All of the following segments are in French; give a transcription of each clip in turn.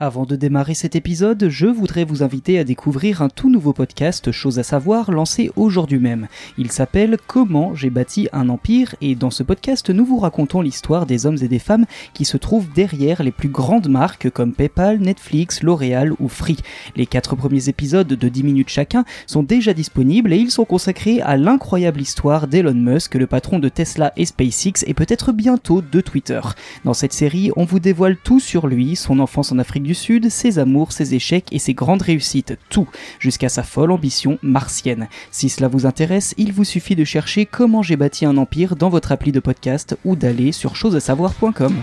Avant de démarrer cet épisode, je voudrais vous inviter à découvrir un tout nouveau podcast, chose à savoir, lancé aujourd'hui même. Il s'appelle Comment j'ai bâti un empire et dans ce podcast, nous vous racontons l'histoire des hommes et des femmes qui se trouvent derrière les plus grandes marques comme PayPal, Netflix, L'Oréal ou Free. Les quatre premiers épisodes de 10 minutes chacun sont déjà disponibles et ils sont consacrés à l'incroyable histoire d'Elon Musk, le patron de Tesla et SpaceX et peut-être bientôt de Twitter. Dans cette série, on vous dévoile tout sur lui, son enfance en Afrique Sud, ses amours, ses échecs et ses grandes réussites, tout, jusqu'à sa folle ambition martienne. Si cela vous intéresse, il vous suffit de chercher comment j'ai bâti un empire dans votre appli de podcast ou d'aller sur chosesasavoir.com.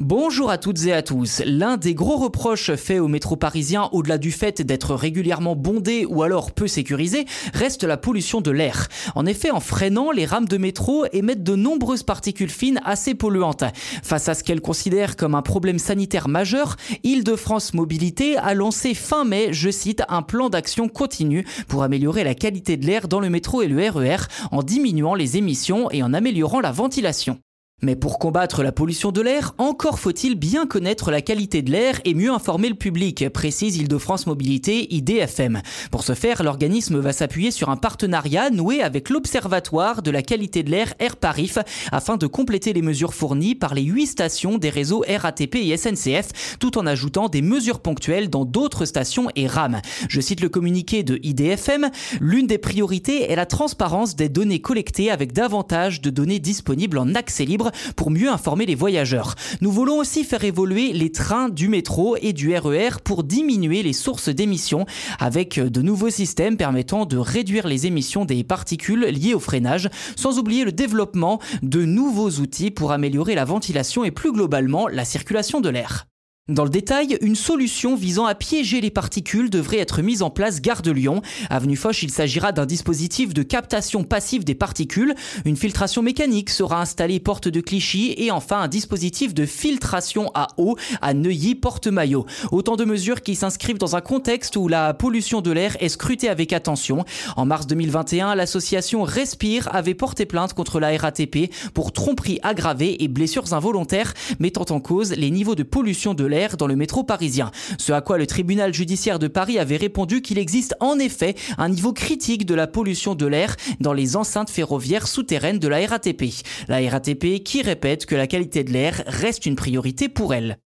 Bonjour à toutes et à tous. L'un des gros reproches faits au métro parisien, au-delà du fait d'être régulièrement bondé ou alors peu sécurisé, reste la pollution de l'air. En effet, en freinant, les rames de métro émettent de nombreuses particules fines assez polluantes. Face à ce qu'elle considère comme un problème sanitaire majeur, Île-de-France Mobilité a lancé fin mai, je cite, un plan d'action continu pour améliorer la qualité de l'air dans le métro et le RER e en diminuant les émissions et en améliorant la ventilation. Mais pour combattre la pollution de l'air, encore faut-il bien connaître la qualité de l'air et mieux informer le public, précise Île-de-France Mobilité IDFM. Pour ce faire, l'organisme va s'appuyer sur un partenariat noué avec l'Observatoire de la qualité de l'air Air Parif afin de compléter les mesures fournies par les huit stations des réseaux RATP et SNCF tout en ajoutant des mesures ponctuelles dans d'autres stations et rames. Je cite le communiqué de IDFM, l'une des priorités est la transparence des données collectées avec davantage de données disponibles en accès libre pour mieux informer les voyageurs. Nous voulons aussi faire évoluer les trains du métro et du RER e pour diminuer les sources d'émissions avec de nouveaux systèmes permettant de réduire les émissions des particules liées au freinage, sans oublier le développement de nouveaux outils pour améliorer la ventilation et plus globalement la circulation de l'air. Dans le détail, une solution visant à piéger les particules devrait être mise en place gare de Lyon. Avenue Foch, il s'agira d'un dispositif de captation passive des particules. Une filtration mécanique sera installée porte de Clichy et enfin un dispositif de filtration à eau à Neuilly porte Maillot. Autant de mesures qui s'inscrivent dans un contexte où la pollution de l'air est scrutée avec attention. En mars 2021, l'association Respire avait porté plainte contre la RATP pour tromperie aggravée et blessures involontaires, mettant en cause les niveaux de pollution de l'air dans le métro parisien. Ce à quoi le tribunal judiciaire de Paris avait répondu qu'il existe en effet un niveau critique de la pollution de l'air dans les enceintes ferroviaires souterraines de la RATP. La RATP qui répète que la qualité de l'air reste une priorité pour elle.